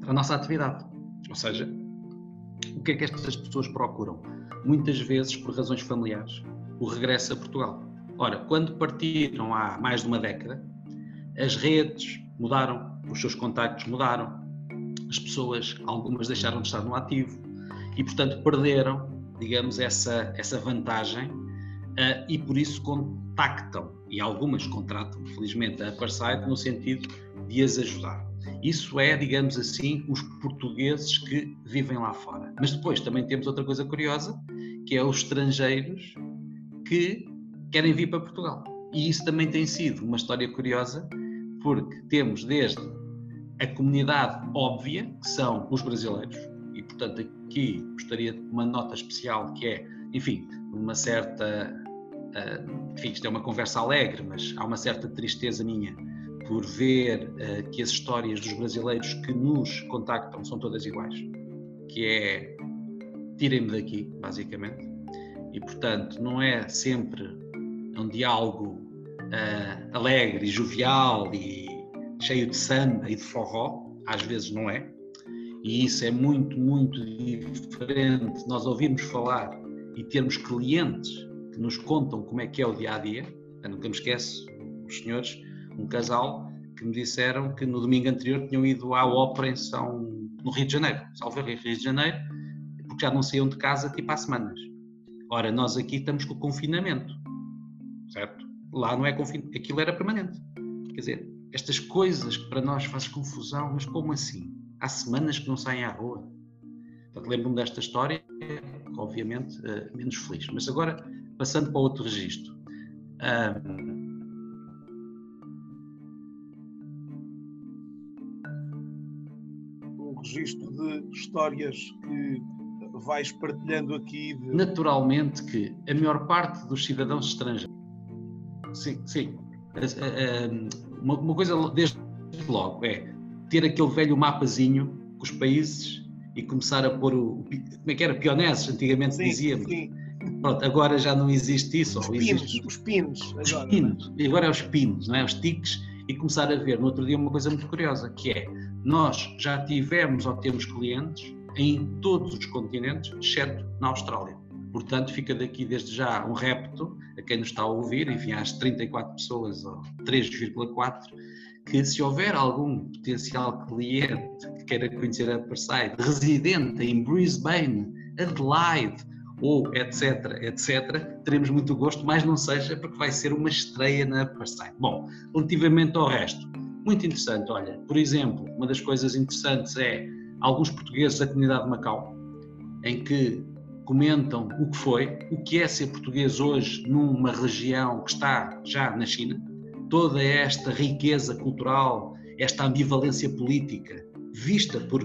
para a nossa atividade. Ou seja, o que é que estas pessoas procuram? Muitas vezes por razões familiares o regresso a Portugal. Ora, quando partiram há mais de uma década, as redes mudaram, os seus contactos mudaram, as pessoas, algumas deixaram de estar no ativo e, portanto, perderam, digamos, essa, essa vantagem uh, e por isso contactam e algumas contratam, felizmente, a Aparside no sentido de as ajudar. Isso é, digamos assim, os portugueses que vivem lá fora. Mas depois também temos outra coisa curiosa, que é os estrangeiros que querem vir para Portugal. E isso também tem sido uma história curiosa, porque temos desde a comunidade óbvia, que são os brasileiros, portanto aqui gostaria de uma nota especial que é, enfim, uma certa, uh, enfim, isto é uma conversa alegre, mas há uma certa tristeza minha por ver uh, que as histórias dos brasileiros que nos contactam são todas iguais, que é tirem-me daqui, basicamente, e portanto não é sempre um diálogo uh, alegre e jovial e cheio de samba e de forró, às vezes não é, e isso é muito, muito diferente nós ouvirmos falar e termos clientes que nos contam como é que é o dia a dia. Eu nunca me esqueço, os senhores, um casal que me disseram que no domingo anterior tinham ido à ópera em São, no Rio de Janeiro, Salve Rio de Janeiro, porque já não saíam de casa tipo há semanas. Ora, nós aqui estamos com o confinamento, certo? Lá não é confinamento, aquilo era permanente. Quer dizer, estas coisas que para nós fazem confusão, mas como assim? Há semanas que não saem à rua. Portanto, lembro-me desta história, obviamente, uh, menos feliz. Mas agora, passando para outro registro. Um, registro de histórias que vais partilhando aqui. De... Naturalmente que a maior parte dos cidadãos estrangeiros, sim, sim, uma, uma coisa desde logo é ter aquele velho mapazinho com os países e começar a pôr o. Como é que era? Pioneses, antigamente sim, dizíamos. Sim. Pronto, agora já não existe isso. Os pinos, existe... os pinos. Agora, os pinos. E agora é os pinos, não é? Os tiques. E começar a ver no outro dia uma coisa muito curiosa, que é nós já tivemos ou temos clientes em todos os continentes, exceto na Austrália. Portanto, fica daqui desde já um repto a quem nos está a ouvir, enfim, às 34 pessoas, ou 3,4, que se houver algum potencial cliente que queira conhecer a Parside, residente em Brisbane, Adelaide, ou etc, etc, teremos muito gosto, mas não seja porque vai ser uma estreia na Parside. Bom, relativamente ao resto, muito interessante, olha, por exemplo, uma das coisas interessantes é alguns portugueses da comunidade de Macau, em que comentam o que foi, o que é ser português hoje numa região que está já na China, toda esta riqueza cultural, esta ambivalência política vista por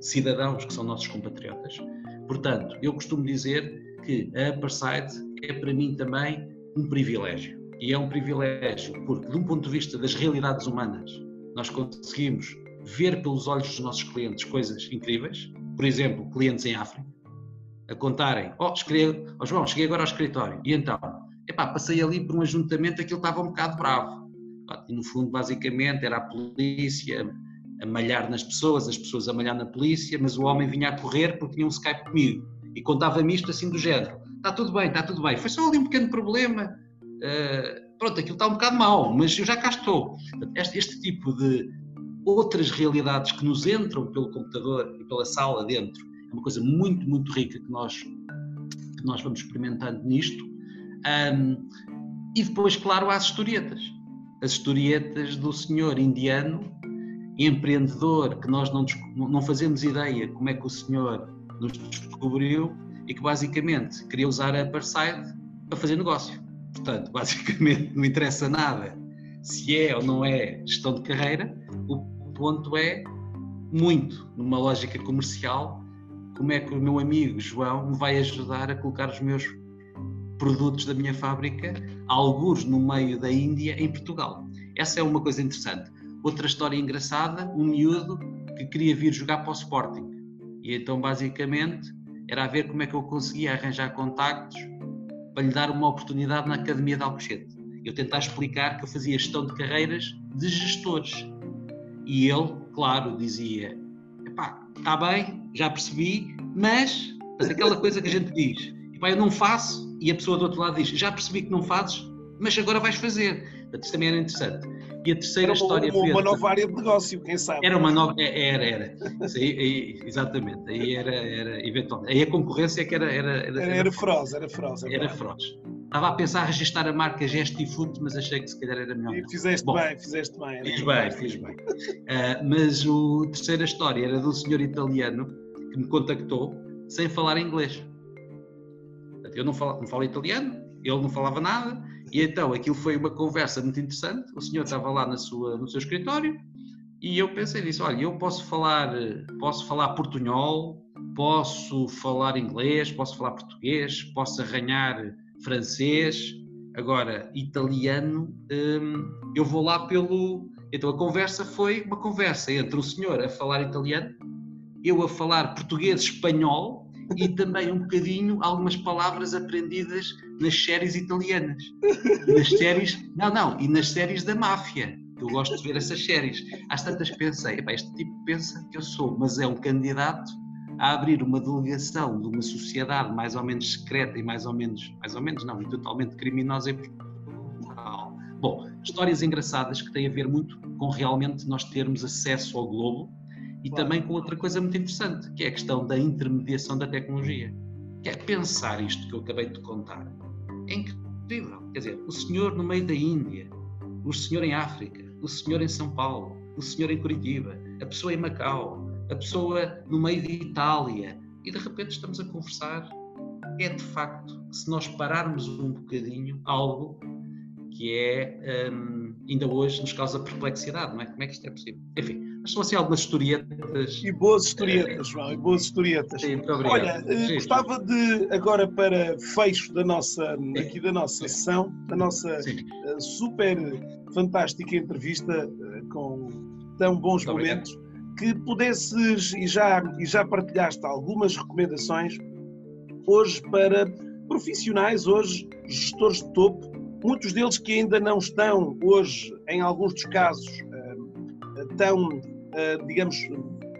cidadãos que são nossos compatriotas. Portanto, eu costumo dizer que a Apartheid é para mim também um privilégio. E é um privilégio porque, de um ponto de vista das realidades humanas, nós conseguimos ver pelos olhos dos nossos clientes coisas incríveis. Por exemplo, clientes em África, a contarem, oh, cheguei, oh João, cheguei agora ao escritório, e então, epá, passei ali por um ajuntamento, aquilo estava um bocado bravo. E no fundo, basicamente, era a polícia a malhar nas pessoas, as pessoas a malhar na polícia, mas o homem vinha a correr porque tinha um Skype comigo e contava-me isto assim do género. Está tudo bem, está tudo bem. Foi só ali um pequeno problema. Uh, pronto, aquilo está um bocado mal, mas eu já cá estou. Este, este tipo de outras realidades que nos entram pelo computador e pela sala dentro é uma coisa muito, muito rica que nós, que nós vamos experimentando nisto. Um, e depois, claro, há as historietas. As historietas do senhor indiano, empreendedor, que nós não, não fazemos ideia como é que o senhor nos descobriu e que basicamente queria usar a Parside para fazer negócio. Portanto, basicamente não interessa nada se é ou não é gestão de carreira, o ponto é muito numa lógica comercial como é que o meu amigo João me vai ajudar a colocar os meus produtos da minha fábrica, alguns no meio da Índia, em Portugal. Essa é uma coisa interessante. Outra história engraçada, um miúdo que queria vir jogar para o Sporting. E então, basicamente, era a ver como é que eu conseguia arranjar contactos para lhe dar uma oportunidade na Academia de Alcochete. Eu tentar explicar que eu fazia gestão de carreiras de gestores. E ele, claro, dizia: está bem, já percebi, mas, mas aquela coisa que a gente diz, pá, eu não faço, e a pessoa do outro lado diz, já percebi que não fazes, mas agora vais fazer. Portanto, isso também era interessante. E a terceira era história. Uma, uma nova área de negócio, quem sabe? Era uma nova. É, era, era. Aí, aí, exatamente. Aí era, era eventualmente. Aí a concorrência é que era. Era, era, era, era feroz, era feroz. Era, era feroz. Estava a pensar registrar a marca Gestifoot, mas achei que se calhar era melhor. E fizeste Bom, bem, fizeste bem. Fiz bem, fiz bem. Uh, mas a terceira história era de um senhor italiano que me contactou sem falar inglês. Eu não falo, não falo italiano, ele não falava nada, e então aquilo foi uma conversa muito interessante. O senhor estava lá na sua, no seu escritório e eu pensei nisso: olha, eu posso falar, posso falar portunhol, posso falar inglês, posso falar português, posso arranhar francês, agora italiano, hum, eu vou lá pelo. Então a conversa foi uma conversa entre o senhor a falar italiano, eu a falar português, espanhol e também um bocadinho algumas palavras aprendidas nas séries italianas. Nas séries, não, não, e nas séries da máfia. Eu gosto de ver essas séries. Às tantas pensei, este tipo pensa que eu sou, mas é um candidato a abrir uma delegação de uma sociedade mais ou menos secreta e mais ou menos, mais ou menos não, e totalmente criminosa em Portugal. Bom, histórias engraçadas que têm a ver muito com realmente nós termos acesso ao globo e claro. também com outra coisa muito interessante, que é a questão da intermediação da tecnologia. Que é pensar isto que eu acabei de contar. É incrível. Quer dizer, o senhor no meio da Índia, o senhor em África, o senhor em São Paulo, o senhor em Curitiba, a pessoa em Macau, a pessoa no meio de Itália, e de repente estamos a conversar. É de facto, se nós pararmos um bocadinho, algo que é, um, ainda hoje nos causa perplexidade, não é? Como é que isto é possível? Enfim, mas são assim algumas historietas. E boas historietas, é, João, e boas historietas. Sim, muito obrigado. Olha, eh, sim, gostava sim. de, agora para fecho da nossa, aqui da nossa sessão, da nossa. Eh, super fantástica entrevista eh, com tão bons muito momentos, obrigado. que pudesses, e já, e já partilhaste algumas recomendações, hoje para profissionais, hoje gestores de topo, muitos deles que ainda não estão hoje, em alguns dos casos, tão digamos,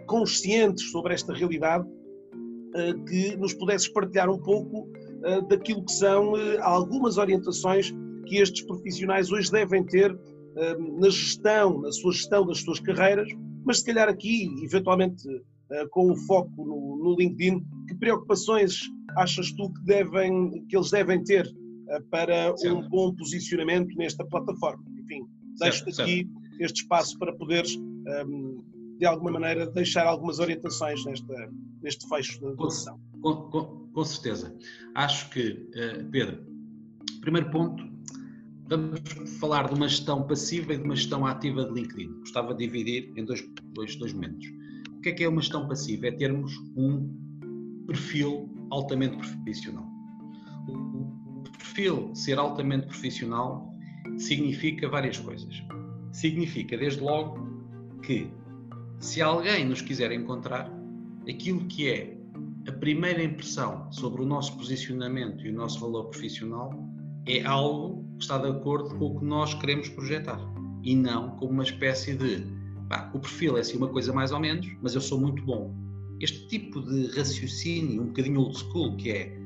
conscientes sobre esta realidade, eh, que nos pudesses partilhar um pouco eh, daquilo que são algumas orientações que estes profissionais hoje devem ter na gestão, na sua gestão das suas carreiras, mas se calhar aqui, eventualmente com o foco no, no LinkedIn, que preocupações achas tu que, devem, que eles devem ter para certo. um bom posicionamento nesta plataforma? Enfim, deixo-te aqui este espaço para poderes um, de alguma maneira, deixar algumas orientações nesta, neste fecho da sessão. Com, com, com, certeza. Acho que, uh, Pedro, primeiro ponto, vamos falar de uma gestão passiva e de uma gestão ativa de LinkedIn. Gostava de dividir em dois, dois, dois momentos. O que é que é uma gestão passiva? É termos um perfil altamente profissional. O perfil ser altamente profissional significa várias coisas. Significa, desde logo, que se alguém nos quiser encontrar, aquilo que é a primeira impressão sobre o nosso posicionamento e o nosso valor profissional é algo que está de acordo com o que nós queremos projetar e não como uma espécie de pá, o perfil é assim uma coisa mais ou menos, mas eu sou muito bom. Este tipo de raciocínio, um bocadinho old school, que é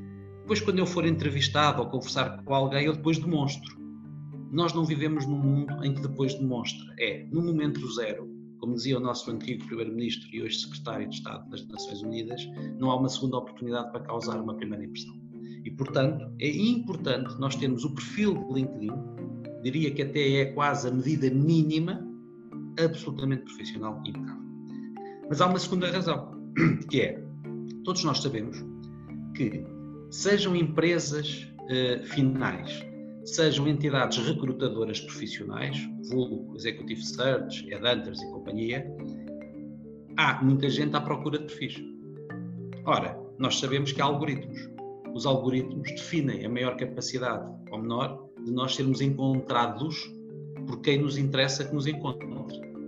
depois quando eu for entrevistado ou conversar com alguém, eu depois demonstro. Nós não vivemos num mundo em que depois demonstra. É, no momento zero, como dizia o nosso antigo Primeiro-Ministro e hoje Secretário de Estado das Nações Unidas, não há uma segunda oportunidade para causar uma primeira impressão. E, portanto, é importante nós termos o perfil de LinkedIn, diria que até é quase a medida mínima, absolutamente profissional e impecável. Mas há uma segunda razão, que é, todos nós sabemos que, sejam empresas uh, finais, sejam entidades recrutadoras profissionais, vulgo Executive Search, Headhunters e companhia, há muita gente à procura de perfis. Ora, nós sabemos que há algoritmos. Os algoritmos definem a maior capacidade ou menor de nós sermos encontrados por quem nos interessa que nos encontre.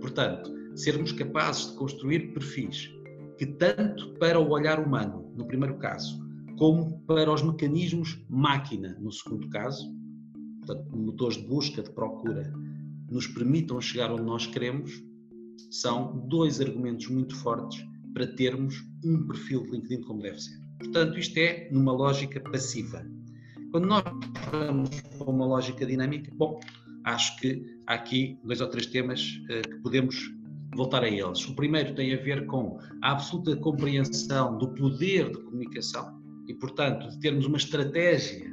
Portanto, sermos capazes de construir perfis que, tanto para o olhar humano, no primeiro caso, como para os mecanismos máquina, no segundo caso, portanto, motores de busca, de procura, nos permitam chegar onde nós queremos, são dois argumentos muito fortes para termos um perfil de LinkedIn como deve ser. Portanto, isto é numa lógica passiva. Quando nós vamos para uma lógica dinâmica, bom, acho que há aqui dois ou três temas uh, que podemos voltar a eles. O primeiro tem a ver com a absoluta compreensão do poder de comunicação e, portanto, de termos uma estratégia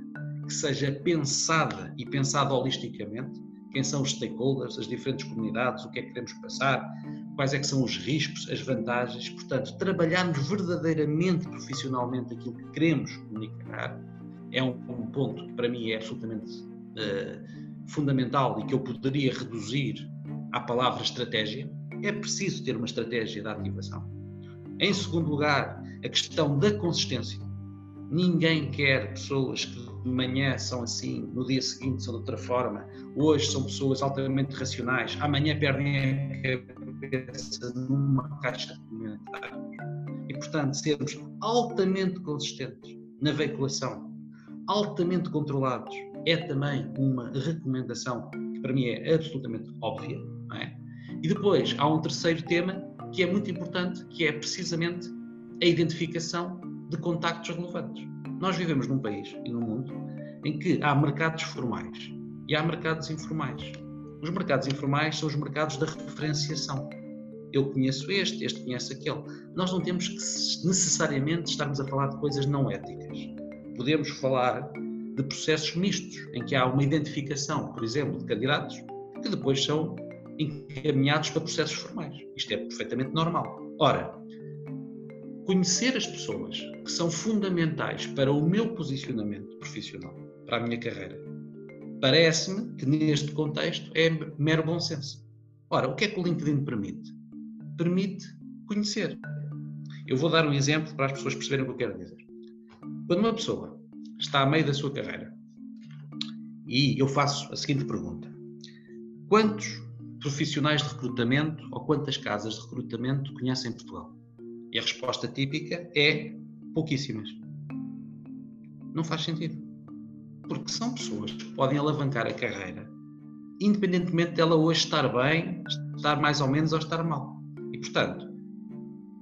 que seja pensada e pensada holisticamente. Quem são os stakeholders, as diferentes comunidades, o que é que queremos passar, quais é que são os riscos, as vantagens. Portanto, trabalharmos verdadeiramente profissionalmente aquilo que queremos comunicar é um, um ponto que para mim é absolutamente uh, fundamental e que eu poderia reduzir à palavra estratégia. É preciso ter uma estratégia de ativação. Em segundo lugar, a questão da consistência. Ninguém quer pessoas que de manhã são assim, no dia seguinte são de outra forma, hoje são pessoas altamente racionais, amanhã perdem a cabeça numa caixa de comentários. E, portanto, sermos altamente consistentes na veiculação, altamente controlados, é também uma recomendação que para mim é absolutamente óbvia. É? E depois há um terceiro tema que é muito importante, que é precisamente a identificação de contactos relevantes. Nós vivemos num país e num mundo em que há mercados formais e há mercados informais. Os mercados informais são os mercados da referenciação. Eu conheço este, este conhece aquele. Nós não temos que necessariamente estarmos a falar de coisas não éticas. Podemos falar de processos mistos, em que há uma identificação, por exemplo, de candidatos que depois são encaminhados para processos formais. Isto é perfeitamente normal. Ora, conhecer as pessoas que são fundamentais para o meu posicionamento profissional, para a minha carreira, parece-me que neste contexto é mero bom senso. Ora, o que é que o LinkedIn permite? Permite conhecer. Eu vou dar um exemplo para as pessoas perceberem o que eu quero dizer. Quando uma pessoa está a meio da sua carreira e eu faço a seguinte pergunta: quantos profissionais de recrutamento ou quantas casas de recrutamento conhecem Portugal? E a resposta típica é pouquíssimas. Não faz sentido. Porque são pessoas que podem alavancar a carreira, independentemente dela hoje estar bem, estar mais ou menos ou estar mal. E, portanto,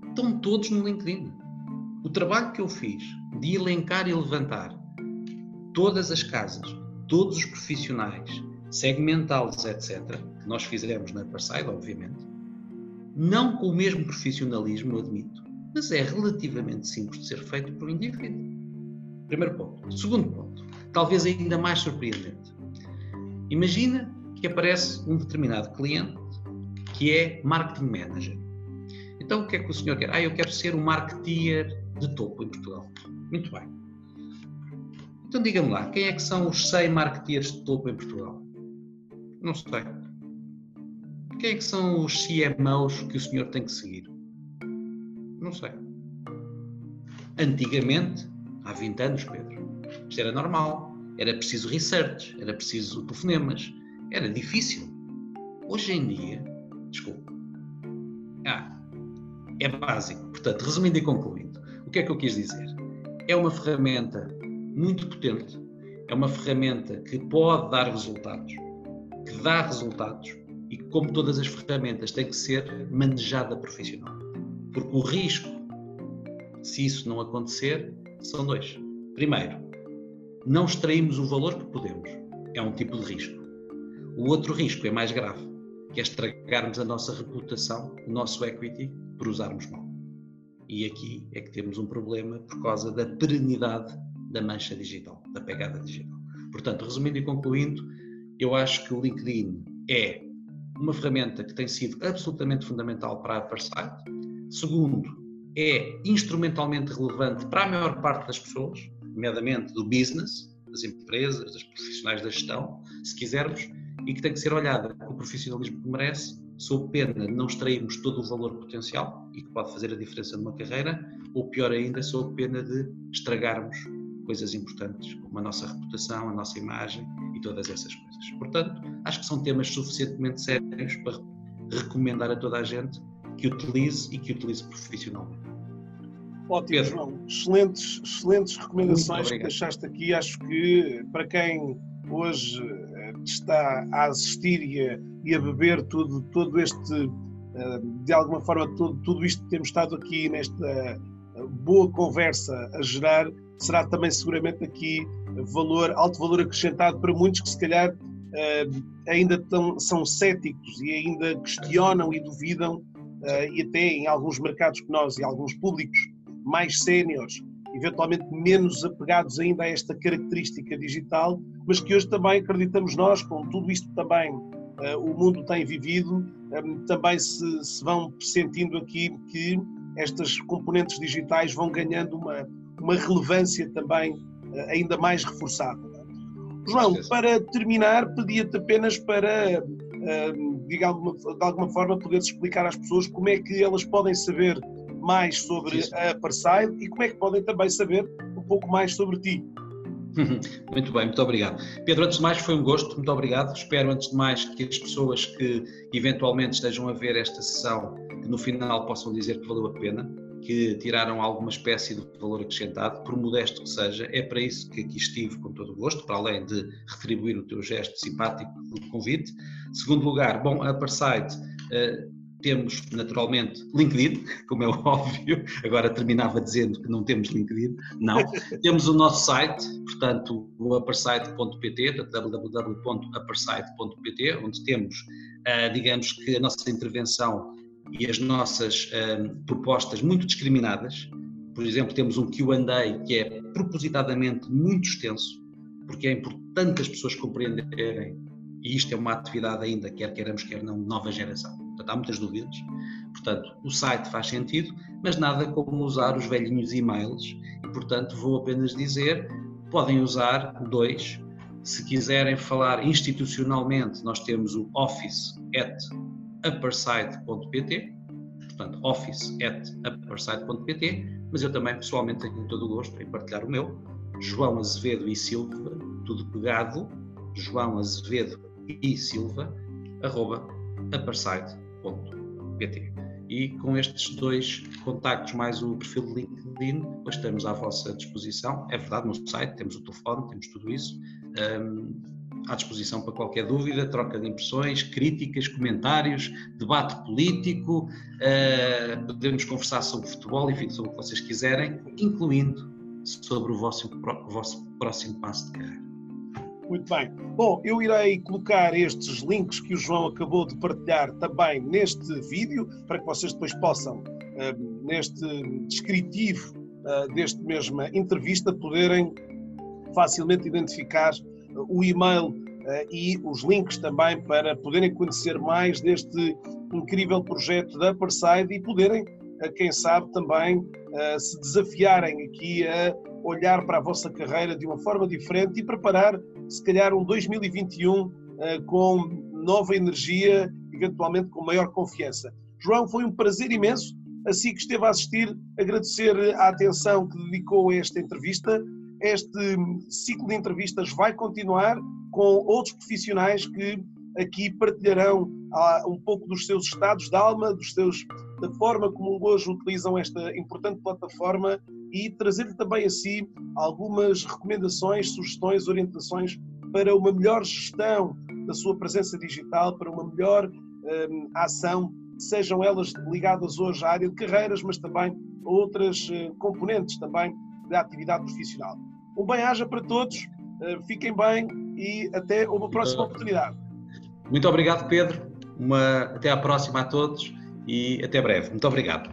estão todos no LinkedIn. O trabalho que eu fiz de elencar e levantar todas as casas, todos os profissionais, segmentá-los, etc., que nós fizemos na Parside, obviamente, não com o mesmo profissionalismo, admito, mas é relativamente simples de ser feito por um indivíduo. Primeiro ponto. Segundo ponto, talvez ainda mais surpreendente. Imagina que aparece um determinado cliente que é marketing manager. Então o que é que o senhor quer? Ah, eu quero ser um marketeer de topo em Portugal. Muito bem. Então diga-me lá, quem é que são os 100 marketeers de topo em Portugal? Não sei. Quem é que são os CMOs que o senhor tem que seguir? Não sei. Antigamente, há 20 anos, Pedro, isto era normal. Era preciso research, era preciso telefonemas, era difícil. Hoje em dia, desculpa, ah, é básico. Portanto, resumindo e concluindo, o que é que eu quis dizer? É uma ferramenta muito potente, é uma ferramenta que pode dar resultados, que dá resultados e como todas as ferramentas, tem que ser manejada profissional. Porque o risco, se isso não acontecer, são dois. Primeiro, não extraímos o valor que podemos. É um tipo de risco. O outro risco é mais grave, que é estragarmos a nossa reputação, o nosso equity, por usarmos mal. E aqui é que temos um problema por causa da perenidade da mancha digital, da pegada digital. Portanto, resumindo e concluindo, eu acho que o LinkedIn é uma ferramenta que tem sido absolutamente fundamental para a Upperside. Segundo, é instrumentalmente relevante para a maior parte das pessoas, nomeadamente do business, das empresas, dos profissionais da gestão, se quisermos, e que tem que ser olhada com o profissionalismo que merece, sob pena de não extrairmos todo o valor potencial e que pode fazer a diferença numa carreira, ou pior ainda, sob pena de estragarmos coisas importantes, como a nossa reputação, a nossa imagem e todas essas coisas. Portanto, acho que são temas suficientemente sérios para recomendar a toda a gente que utilize e que utilize profissionalmente. Ótimo, Pedro. João. Excelentes, excelentes recomendações que deixaste aqui. Acho que para quem hoje eh, está a assistir e a, e a beber tudo, todo este, eh, de alguma forma, tudo, tudo isto que temos estado aqui nesta boa conversa a gerar, será também seguramente aqui valor, alto valor acrescentado para muitos que se calhar ainda tão, são céticos e ainda questionam e duvidam, e até em alguns mercados que nós e alguns públicos mais séniores, eventualmente menos apegados ainda a esta característica digital, mas que hoje também acreditamos nós, com tudo isto também uh, o mundo tem vivido, um, também se, se, vão sentindo aqui que estas componentes digitais vão ganhando uma, uma relevância também uh, ainda mais reforçada. João, para terminar, pedia-te apenas para, uh, de, alguma, de alguma forma, poderes explicar às pessoas como é que elas podem saber mais sobre Sim. a Parside e como é que podem também saber um pouco mais sobre ti. Muito bem, muito obrigado. Pedro, antes de mais foi um gosto, muito obrigado. Espero antes de mais que as pessoas que eventualmente estejam a ver esta sessão, que no final possam dizer que valeu a pena, que tiraram alguma espécie de valor acrescentado, por modesto que seja, é para isso que aqui estive com todo o gosto, para além de retribuir o teu gesto simpático do convite. Segundo lugar, bom, a Parside uh, temos naturalmente LinkedIn, como é óbvio, agora terminava dizendo que não temos LinkedIn, não. temos o nosso site, portanto, o uppersite.pt, www.uppersite.pt, onde temos, uh, digamos que a nossa intervenção e as nossas uh, propostas muito discriminadas. Por exemplo, temos um QA que é propositadamente muito extenso, porque é importante as pessoas compreenderem, e isto é uma atividade ainda, quer queiramos, quer não, nova geração. Portanto, há muitas dúvidas. Portanto, o site faz sentido, mas nada como usar os velhinhos e-mails. E, portanto, vou apenas dizer, podem usar dois. Se quiserem falar institucionalmente, nós temos o office at upperside.pt, portanto, office at upperside.pt, mas eu também pessoalmente tenho todo o gosto em partilhar o meu, João Azevedo e Silva, tudo pegado, João Azevedo e Silva, arroba upperside.pt pt E com estes dois contactos, mais o perfil de LinkedIn, depois estamos à vossa disposição. É verdade, no site temos o telefone, temos tudo isso. Um, à disposição para qualquer dúvida, troca de impressões, críticas, comentários, debate político, uh, podemos conversar sobre futebol, enfim, sobre o que vocês quiserem, incluindo sobre o vosso, o vosso próximo passo de carreira. Muito bem. Bom, eu irei colocar estes links que o João acabou de partilhar também neste vídeo, para que vocês depois possam, hum, neste descritivo uh, deste mesma entrevista, poderem facilmente identificar uh, o e-mail e os links também para poderem conhecer mais deste incrível projeto da Upperside e poderem, quem sabe, também se desafiarem aqui a olhar para a vossa carreira de uma forma diferente e preparar se calhar um 2021 uh, eh, com nova energia, eventualmente com maior confiança. João, foi um prazer imenso, assim que esteve a assistir, agradecer a atenção que dedicou a esta entrevista. Este ciclo de entrevistas vai continuar com outros profissionais que aqui partilharão ah, um pouco dos seus estados de alma, dos seus, da forma como hoje utilizam esta importante plataforma e trazer-lhe também a si algumas recomendações, sugestões, orientações para uma melhor gestão da sua presença digital, para uma melhor hum, ação, sejam elas ligadas hoje à área de carreiras, mas também a outras uh, componentes também da atividade profissional. Um bem-aja para todos, uh, fiquem bem e até uma próxima oportunidade. Muito obrigado, Pedro. Uma, até à próxima a todos e até breve. Muito obrigado.